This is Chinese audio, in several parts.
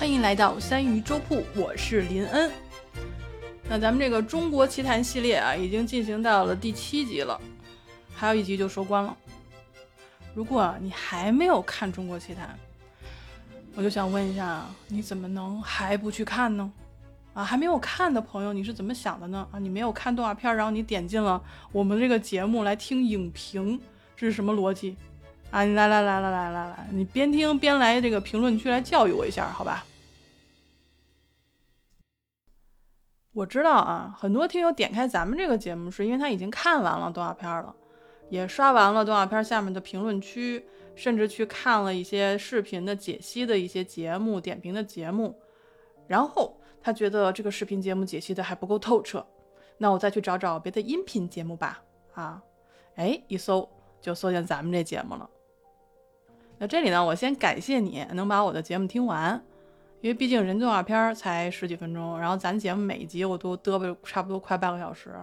欢迎来到三鱼粥铺，我是林恩。那咱们这个中国奇谭系列啊，已经进行到了第七集了，还有一集就收官了。如果你还没有看中国奇谭，我就想问一下，你怎么能还不去看呢？啊，还没有看的朋友，你是怎么想的呢？啊，你没有看动画片，然后你点进了我们这个节目来听影评，这是什么逻辑？啊，你来来来来来来来，你边听边来这个评论区来教育我一下，好吧？我知道啊，很多听友点开咱们这个节目，是因为他已经看完了动画片了，也刷完了动画片下面的评论区，甚至去看了一些视频的解析的一些节目、点评的节目，然后他觉得这个视频节目解析的还不够透彻，那我再去找找别的音频节目吧。啊，哎，一搜就搜见咱们这节目了。那这里呢，我先感谢你能把我的节目听完。因为毕竟人动画片才十几分钟，然后咱节目每一集我都嘚啵差不多快半个小时，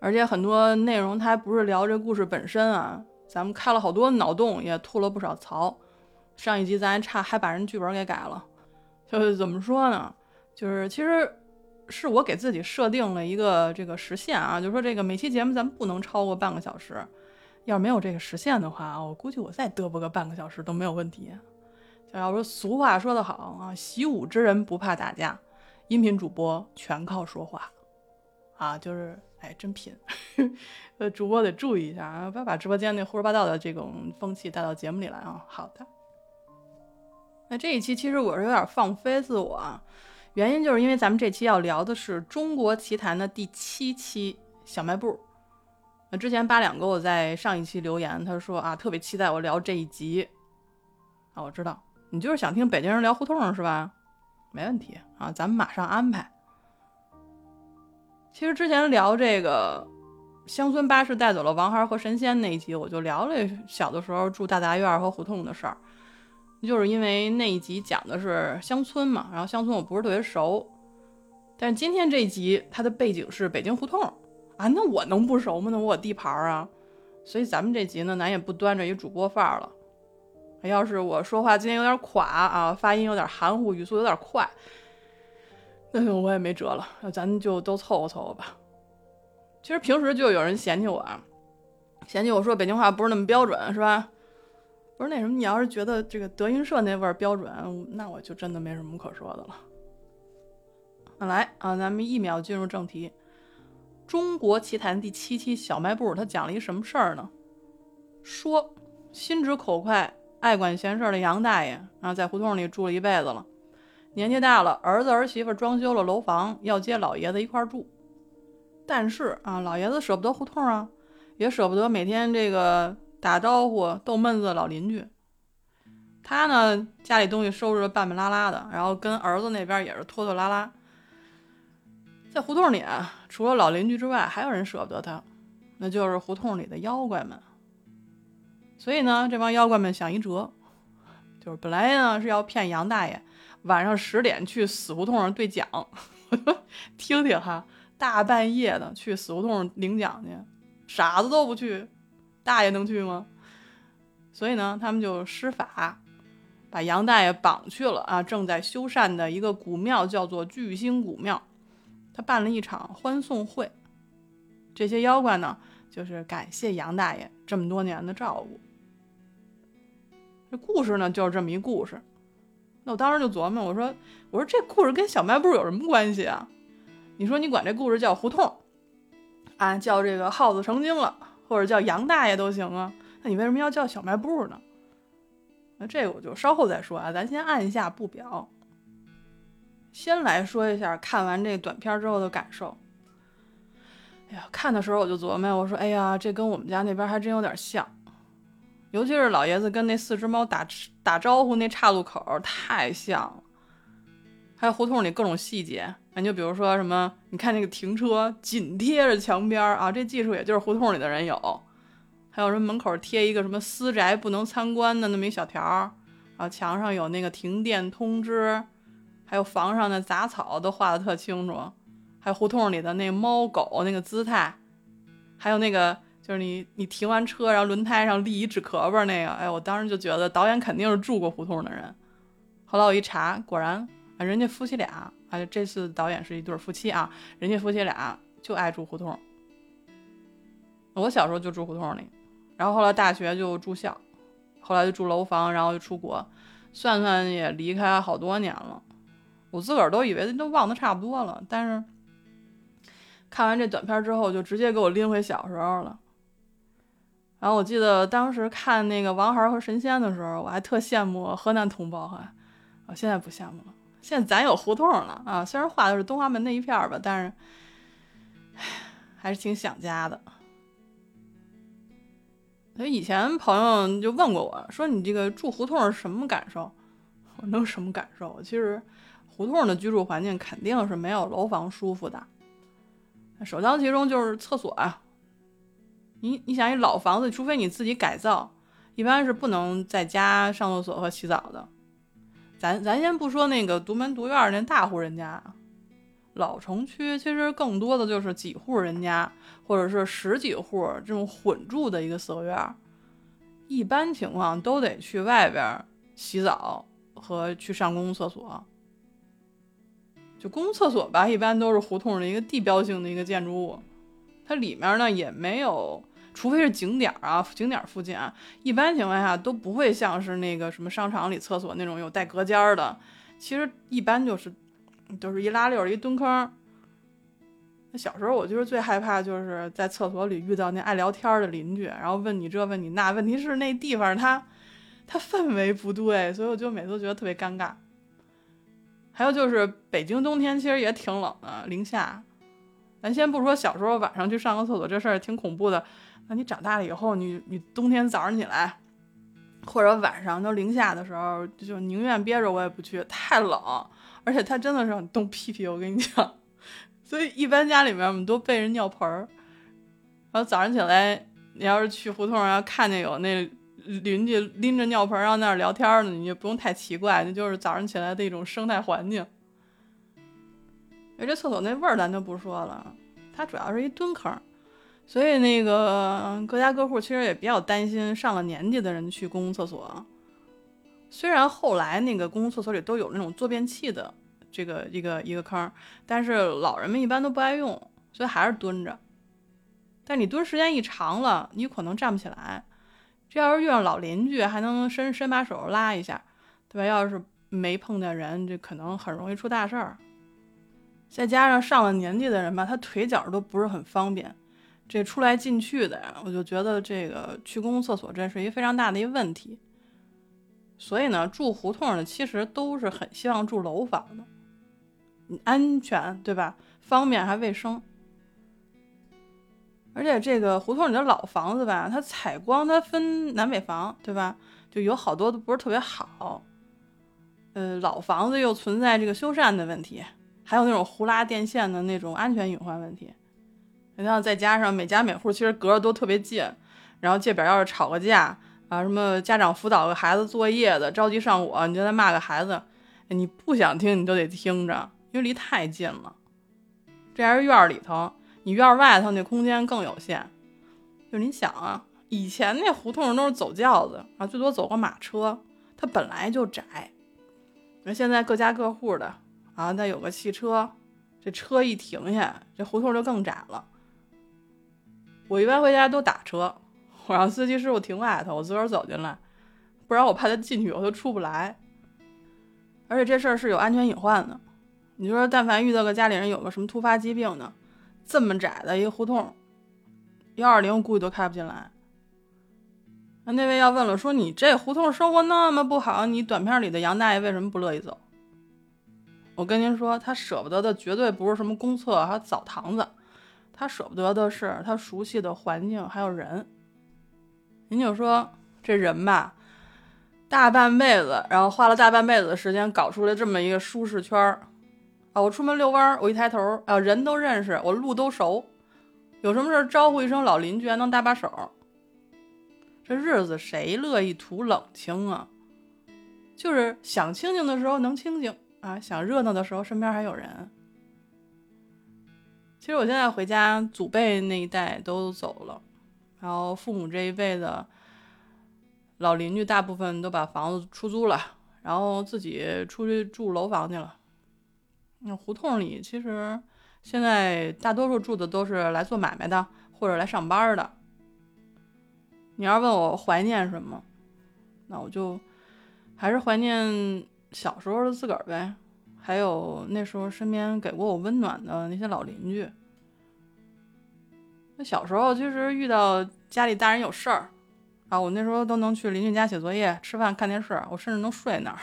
而且很多内容它还不是聊这故事本身啊，咱们开了好多脑洞，也吐了不少槽。上一集咱还差还把人剧本给改了，就是怎么说呢？就是其实是我给自己设定了一个这个时限啊，就是说这个每期节目咱们不能超过半个小时，要是没有这个时限的话，我估计我再嘚啵个半个小时都没有问题。要说俗话说得好啊，习武之人不怕打架，音频主播全靠说话，啊，就是哎，真品。呃，主播得注意一下啊，不要把直播间那胡说八道的这种风气带到节目里来啊。好的，那这一期其实我是有点放飞自我，啊，原因就是因为咱们这期要聊的是中国奇谭的第七期小卖部。那之前八两给我在上一期留言，他说啊，特别期待我聊这一集。啊，我知道。你就是想听北京人聊胡同是吧？没问题啊，咱们马上安排。其实之前聊这个乡村巴士带走了王孩和神仙那一集，我就聊了小的时候住大杂院和胡同的事儿，就是因为那一集讲的是乡村嘛，然后乡村我不是特别熟，但是今天这一集它的背景是北京胡同啊，那我能不熟吗？那我地盘啊，所以咱们这集呢，咱也不端着一主播范儿了。要是我说话今天有点垮啊，发音有点含糊，语速有点快，那我也没辙了，那咱就都凑合凑合吧。其实平时就有人嫌弃我，啊，嫌弃我说北京话不是那么标准，是吧？不是那什么，你要是觉得这个德云社那味儿标准，那我就真的没什么可说的了。来啊，咱们一秒进入正题，《中国奇谭》第七期小卖部，它讲了一什么事儿呢？说心直口快。爱管闲事的杨大爷，啊在胡同里住了一辈子了。年纪大了，儿子儿媳妇装修了楼房，要接老爷子一块住。但是啊，老爷子舍不得胡同啊，也舍不得每天这个打招呼逗闷子的老邻居。他呢，家里东西收拾的半半拉拉的，然后跟儿子那边也是拖拖拉拉。在胡同里啊，除了老邻居之外，还有人舍不得他，那就是胡同里的妖怪们。所以呢，这帮妖怪们想一辙，就是本来呢是要骗杨大爷晚上十点去死胡同上兑奖，听听哈，大半夜的去死胡同领奖去，傻子都不去，大爷能去吗？所以呢，他们就施法，把杨大爷绑去了啊，正在修缮的一个古庙，叫做巨星古庙，他办了一场欢送会，这些妖怪呢，就是感谢杨大爷这么多年的照顾。这故事呢，就是这么一故事。那我当时就琢磨，我说，我说这故事跟小卖部有什么关系啊？你说你管这故事叫胡同，啊，叫这个耗子成精了，或者叫杨大爷都行啊。那你为什么要叫小卖部呢？那这个我就稍后再说啊，咱先按下不表。先来说一下看完这短片之后的感受。哎呀，看的时候我就琢磨，我说，哎呀，这跟我们家那边还真有点像。尤其是老爷子跟那四只猫打打招呼那岔路口太像了，还有胡同里各种细节，你就比如说什么，你看那个停车紧贴着墙边啊，这技术也就是胡同里的人有。还有什么门口贴一个什么私宅不能参观的那么一小条儿啊，墙上有那个停电通知，还有房上的杂草都画的特清楚，还有胡同里的那猫狗那个姿态，还有那个。就是你，你停完车，然后轮胎上立一纸壳儿那个，哎，我当时就觉得导演肯定是住过胡同的人，后来我一查，果然啊，人家夫妻俩啊，这次导演是一对夫妻啊，人家夫妻俩就爱住胡同。我小时候就住胡同里，然后后来大学就住校，后来就住楼房，然后就出国，算算也离开好多年了。我自个儿都以为都忘得差不多了，但是看完这短片之后，就直接给我拎回小时候了。然后我记得当时看那个王孩儿和神仙的时候，我还特羡慕河南同胞哈。我现在不羡慕了，现在咱有胡同了啊。虽然画的是东华门那一片儿吧，但是还是挺想家的。所以以前朋友就问过我说：“你这个住胡同是什么感受？”我能什么感受？其实。胡同的居住环境肯定是没有楼房舒服的，首当其冲就是厕所啊。你你想，一老房子，除非你自己改造，一般是不能在家上厕所和洗澡的。咱咱先不说那个独门独院那大户人家，老城区其实更多的就是几户人家，或者是十几户这种混住的一个四合院，一般情况都得去外边洗澡和去上公共厕所。就公共厕所吧，一般都是胡同的一个地标性的一个建筑物，它里面呢也没有，除非是景点儿啊，景点儿附近啊，一般情况下都不会像是那个什么商场里厕所那种有带隔间儿的，其实一般就是都是一拉溜一蹲坑。那小时候我就是最害怕就是在厕所里遇到那爱聊天的邻居，然后问你这问你那，问题是那地方它它氛围不对，所以我就每次都觉得特别尴尬。还有就是北京冬天其实也挺冷的，零下。咱先不说小时候晚上去上个厕所这事儿挺恐怖的，那你长大了以后，你你冬天早上起来，或者晚上都零下的时候，就宁愿憋着我也不去，太冷，而且它真的是让你冻屁屁。我跟你讲，所以一般家里面我们都备着尿盆儿，然后早上起来，你要是去胡同要看见有那。邻居拎着尿盆儿在那儿聊天呢，你就不用太奇怪，那就是早上起来的一种生态环境。而这厕所那味儿咱就不说了，它主要是一蹲坑，所以那个各家各户其实也比较担心上了年纪的人去公共厕所。虽然后来那个公共厕所里都有那种坐便器的这个一个一个坑，但是老人们一般都不爱用，所以还是蹲着。但你蹲时间一长了，你可能站不起来。这要是遇上老邻居，还能伸伸把手拉一下，对吧？要是没碰见人，这可能很容易出大事儿。再加上上了年纪的人吧，他腿脚都不是很方便，这出来进去的呀，我就觉得这个去公共厕所这是一个非常大的一个问题。所以呢，住胡同的其实都是很希望住楼房的，安全对吧？方便还卫生。而且这个胡同里的老房子吧，它采光它分南北房，对吧？就有好多都不是特别好。呃，老房子又存在这个修缮的问题，还有那种胡拉电线的那种安全隐患问题。然后再加上每家每户其实隔着都特别近，然后这边要是吵个架啊，什么家长辅导个孩子作业的着急上火，你就在骂个孩子，你不想听你都得听着，因为离太近了。这还是院里头。你院外头那空间更有限，就你想啊，以前那胡同都是走轿子啊，最多走个马车，它本来就窄。那现在各家各户的啊，再有个汽车，这车一停下，这胡同就更窄了。我一般回家都打车，我让司机师傅停外头，我自个儿走进来，不然我怕他进去以后出不来。而且这事儿是有安全隐患的，你说但凡遇到个家里人有个什么突发疾病呢？这么窄的一个胡同，幺二零估计都开不进来。那那位要问了，说你这胡同生活那么不好，你短片里的杨大爷为什么不乐意走？我跟您说，他舍不得的绝对不是什么公厕还有澡堂子，他舍不得的是他熟悉的环境还有人。您就说这人吧，大半辈子，然后花了大半辈子的时间搞出来这么一个舒适圈儿。啊，我出门遛弯儿，我一抬头，啊，人都认识，我路都熟，有什么事儿招呼一声老邻居，还能搭把手。这日子谁乐意图冷清啊？就是想清静的时候能清静啊，想热闹的时候身边还有人。其实我现在回家，祖辈那一代都走了，然后父母这一辈的老邻居大部分都把房子出租了，然后自己出去住楼房去了。那胡同里其实现在大多数住的都是来做买卖的或者来上班的。你要问我怀念什么，那我就还是怀念小时候的自个儿呗，还有那时候身边给过我温暖的那些老邻居。那小时候其实遇到家里大人有事儿啊，我那时候都能去邻居家写作业、吃饭、看电视，我甚至能睡那儿。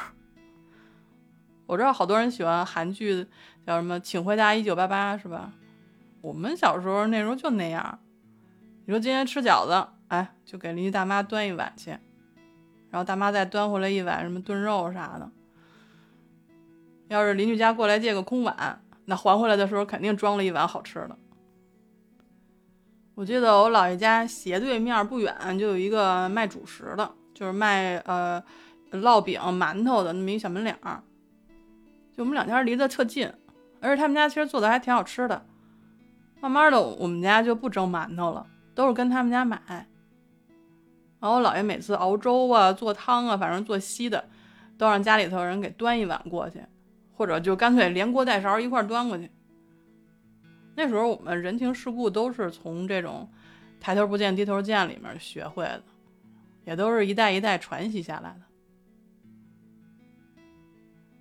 我知道好多人喜欢韩剧，叫什么《请回答一九八八》，是吧？我们小时候那时候就那样。你说今天吃饺子，哎，就给邻居大妈端一碗去，然后大妈再端回来一碗什么炖肉啥的。要是邻居家过来借个空碗，那还回来的时候肯定装了一碗好吃的。我记得我姥爷家斜对面不远就有一个卖主食的，就是卖呃烙饼、馒头的那么一小门脸儿。就我们两家离得特近，而且他们家其实做的还挺好吃的。慢慢的，我们家就不蒸馒头了，都是跟他们家买。然后我姥爷每次熬粥啊、做汤啊，反正做稀的，都让家里头人给端一碗过去，或者就干脆连锅带勺一块端过去。那时候我们人情世故都是从这种抬头不见低头见里面学会的，也都是一代一代传习下来的。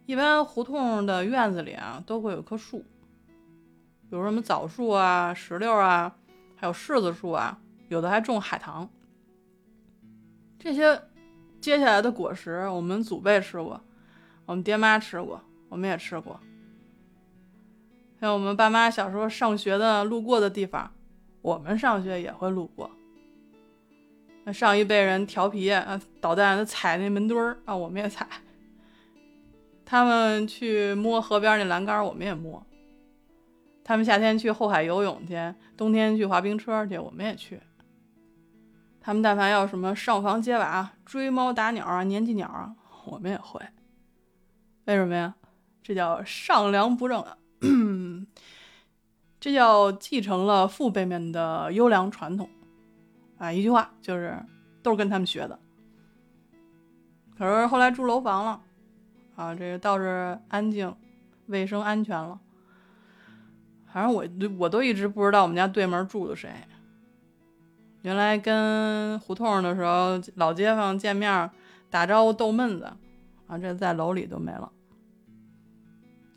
一般胡同的院子里啊，都会有棵树，比如什么枣树啊、石榴啊，还有柿子树啊，有的还种海棠。这些结下来的果实，我们祖辈吃过，我们爹妈吃过，我们也吃过。像我们爸妈小时候上学的路过的地方，我们上学也会路过。那上一辈人调皮啊，捣蛋的踩那门墩儿啊，我们也踩。他们去摸河边那栏杆，我们也摸。他们夏天去后海游泳去，冬天去滑冰车去，我们也去。他们但凡要什么上房揭瓦、追猫打鸟啊、年纪鸟啊，我们也会。为什么呀？这叫上梁不正啊。这叫继承了父辈们的优良传统，啊，一句话就是都是跟他们学的。可是后来住楼房了，啊，这个倒是安静、卫生、安全了。反正我我都一直不知道我们家对门住的谁。原来跟胡同的时候老街坊见面打招呼逗闷子，啊，这在楼里都没了。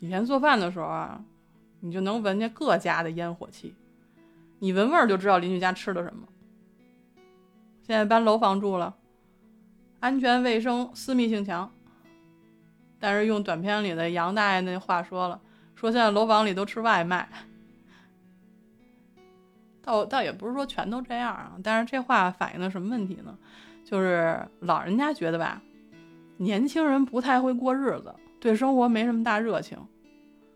以前做饭的时候啊，你就能闻见各家的烟火气，你闻味儿就知道邻居家吃的什么。现在搬楼房住了，安全卫生私密性强，但是用短片里的杨大爷那话说了，说现在楼房里都吃外卖。倒倒也不是说全都这样啊，但是这话反映的什么问题呢？就是老人家觉得吧，年轻人不太会过日子，对生活没什么大热情。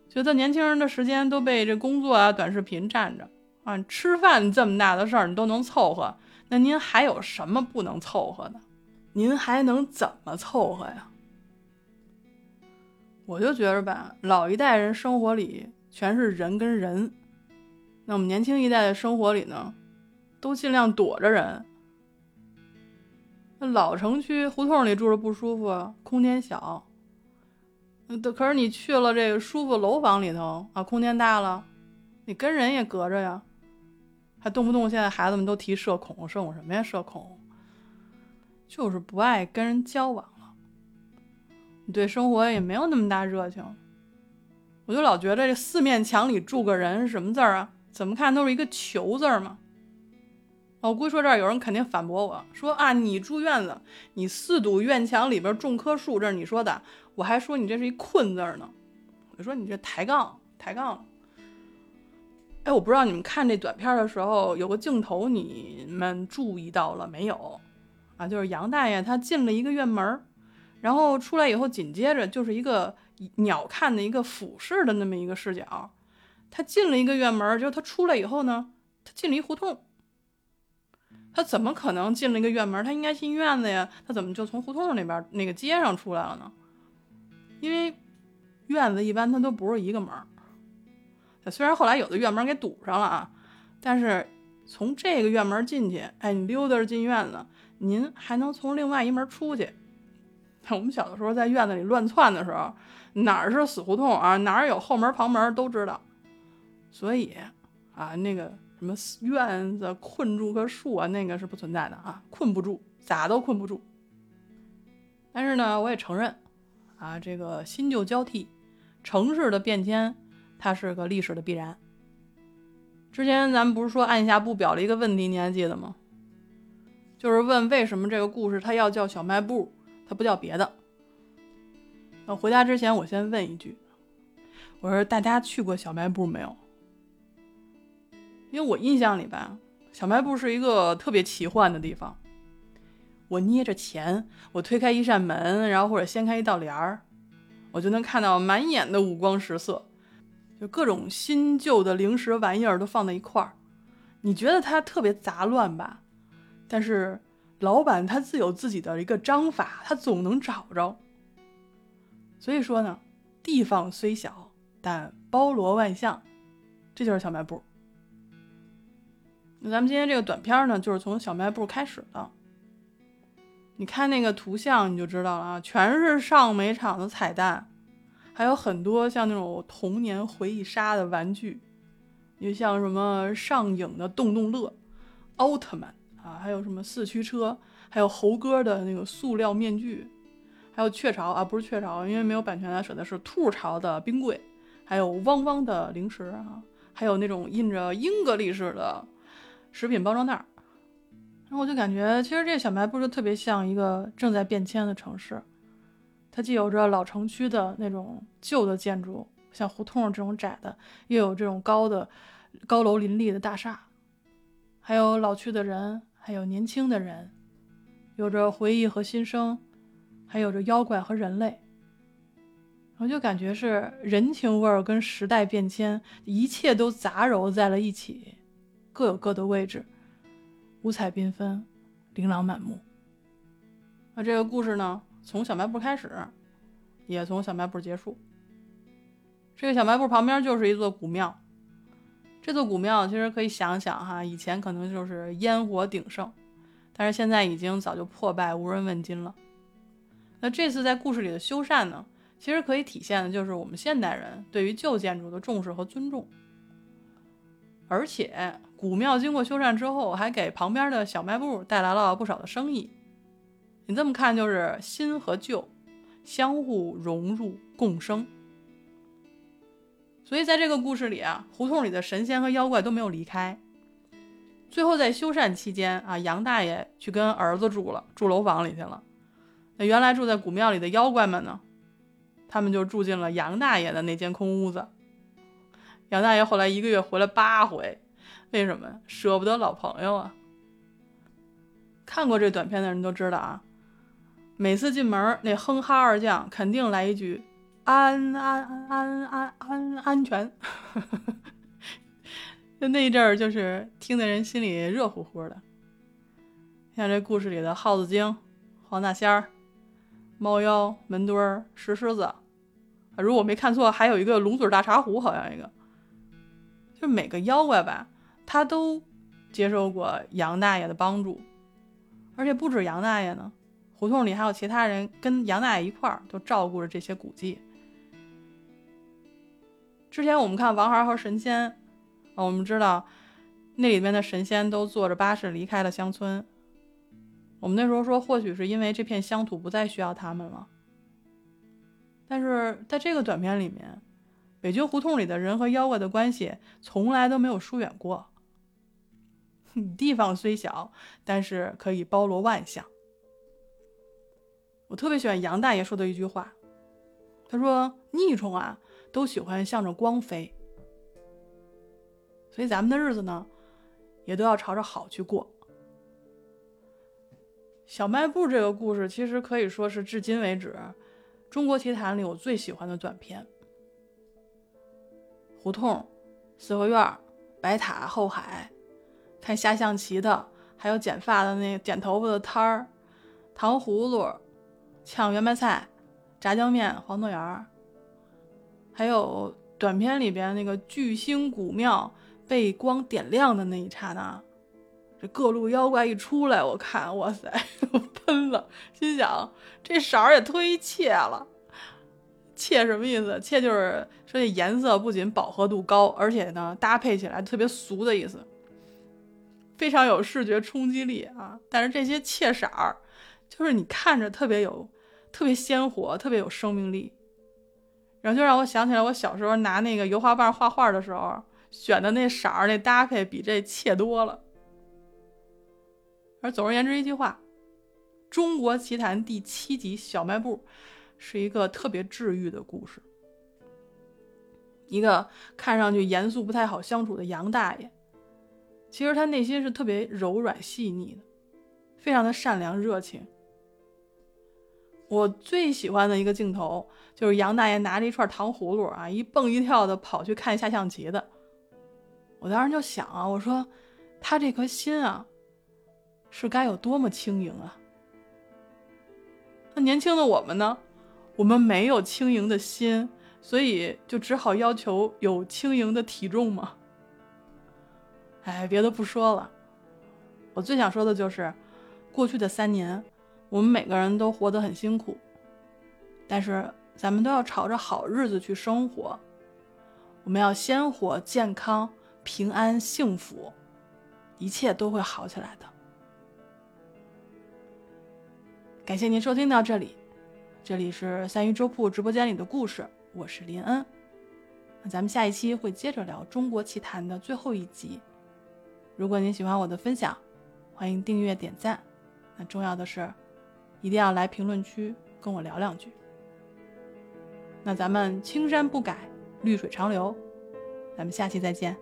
觉得年轻人的时间都被这工作啊、短视频占着啊，吃饭这么大的事儿你都能凑合，那您还有什么不能凑合的？您还能怎么凑合呀？我就觉着吧，老一代人生活里全是人跟人，那我们年轻一代的生活里呢，都尽量躲着人。那老城区胡同里住着不舒服，空间小。可是你去了这个舒服楼房里头啊，空间大了，你跟人也隔着呀，还动不动现在孩子们都提社恐，社恐什么呀？社恐就是不爱跟人交往了，你对生活也没有那么大热情。我就老觉得这四面墙里住个人是什么字儿啊？怎么看都是一个求字儿嘛。我估计说这儿有人肯定反驳我说啊，你住院子，你四堵院墙里边种棵树，这是你说的。我还说你这是一困字呢，我说你这抬杠抬杠。哎，我不知道你们看这短片的时候有个镜头，你们注意到了没有？啊，就是杨大爷他进了一个院门，然后出来以后，紧接着就是一个鸟瞰的一个俯视的那么一个视角。他进了一个院门，就他出来以后呢，他进了一胡同。他怎么可能进了一个院门？他应该进院子呀，他怎么就从胡同那边那个街上出来了呢？因为院子一般它都不是一个门儿，虽然后来有的院门给堵上了啊，但是从这个院门进去，哎，你溜达着进院子，您还能从另外一门出去。我们小的时候在院子里乱窜的时候，哪儿是死胡同啊，哪儿有后门旁门都知道。所以啊，那个什么院子困住棵树啊，那个是不存在的啊，困不住，咋都困不住。但是呢，我也承认啊，这个新旧交替，城市的变迁，它是个历史的必然。之前咱们不是说按下不表了一个问题，你还记得吗？就是问为什么这个故事它要叫小卖部，它不叫别的。那回答之前，我先问一句，我说大家去过小卖部没有？因为我印象里吧，小卖部是一个特别奇幻的地方。我捏着钱，我推开一扇门，然后或者掀开一道帘儿，我就能看到满眼的五光十色。就各种新旧的零食玩意儿都放在一块儿，你觉得它特别杂乱吧？但是老板他自有自己的一个章法，他总能找着。所以说呢，地方虽小，但包罗万象，这就是小卖部。那咱们今天这个短片呢，就是从小卖部开始的。你看那个图像，你就知道了啊，全是上美厂的彩蛋。还有很多像那种童年回忆杀的玩具，也像什么上影的动动乐、奥特曼啊，还有什么四驱车，还有猴哥的那个塑料面具，还有雀巢啊，不是雀巢，因为没有版权，它舍的是兔巢的冰柜，还有汪汪的零食啊，还有那种印着英格力士的食品包装袋。然后我就感觉，其实这小卖部就特别像一个正在变迁的城市。它既有着老城区的那种旧的建筑，像胡同这种窄的，又有这种高的高楼林立的大厦，还有老去的人，还有年轻的人，有着回忆和新生，还有着妖怪和人类。我就感觉是人情味儿跟时代变迁，一切都杂糅在了一起，各有各的位置，五彩缤纷，琳琅满目。那这个故事呢？从小卖部开始，也从小卖部结束。这个小卖部旁边就是一座古庙。这座古庙其实可以想想哈，以前可能就是烟火鼎盛，但是现在已经早就破败，无人问津了。那这次在故事里的修缮呢，其实可以体现的就是我们现代人对于旧建筑的重视和尊重。而且古庙经过修缮之后，还给旁边的小卖部带来了不少的生意。你这么看，就是新和旧相互融入共生。所以在这个故事里啊，胡同里的神仙和妖怪都没有离开。最后在修缮期间啊，杨大爷去跟儿子住了，住楼房里去了。那原来住在古庙里的妖怪们呢，他们就住进了杨大爷的那间空屋子。杨大爷后来一个月回来八回，为什么呀？舍不得老朋友啊。看过这短片的人都知道啊。每次进门，那哼哈二将肯定来一句“安安安安安安安全”，就那一阵儿，就是听的人心里热乎乎的。像这故事里的耗子精、黄大仙儿、猫妖、门墩儿、石狮子，如果没看错，还有一个龙嘴大茶壶，好像一个。就每个妖怪吧，他都接受过杨大爷的帮助，而且不止杨大爷呢。胡同里还有其他人跟杨大爷一块儿，都照顾着这些古迹。之前我们看《王孩和神仙》，我们知道那里面的神仙都坐着巴士离开了乡村。我们那时候说，或许是因为这片乡土不再需要他们了。但是在这个短片里面，北京胡同里的人和妖怪的关系从来都没有疏远过。地方虽小，但是可以包罗万象。我特别喜欢杨大爷说的一句话，他说：“逆虫啊，都喜欢向着光飞，所以咱们的日子呢，也都要朝着好去过。”小卖部这个故事其实可以说是至今为止中国奇谭里我最喜欢的短片。胡同、四合院、白塔、后海，看下象棋的，还有剪发的那剪头发的摊儿，糖葫芦。炝圆白菜、炸酱面、黄豆芽儿，还有短片里边那个巨星古庙被光点亮的那一刹那，这各路妖怪一出来，我看，哇塞，我喷了，心想这色儿也忒怯了。怯什么意思？怯就是说这颜色不仅饱和度高，而且呢搭配起来特别俗的意思，非常有视觉冲击力啊。但是这些怯色儿，就是你看着特别有、特别鲜活、特别有生命力，然后就让我想起来我小时候拿那个油画棒画画的时候选的那色儿，那搭配比这怯多了。而总而言之，一句话，《中国奇谭》第七集《小卖部》是一个特别治愈的故事。一个看上去严肃、不太好相处的杨大爷，其实他内心是特别柔软细腻的，非常的善良热情。我最喜欢的一个镜头就是杨大爷拿着一串糖葫芦啊，一蹦一跳的跑去看下象棋的。我当时就想啊，我说他这颗心啊。是该有多么轻盈啊！那年轻的我们呢？我们没有轻盈的心，所以就只好要求有轻盈的体重吗？哎，别的不说了，我最想说的就是，过去的三年，我们每个人都活得很辛苦，但是咱们都要朝着好日子去生活。我们要鲜活、健康、平安、幸福，一切都会好起来的。感谢您收听到这里，这里是三鱼粥铺直播间里的故事，我是林恩。咱们下一期会接着聊《中国奇谭》的最后一集。如果您喜欢我的分享，欢迎订阅点赞。那重要的是，一定要来评论区跟我聊两句。那咱们青山不改，绿水长流，咱们下期再见。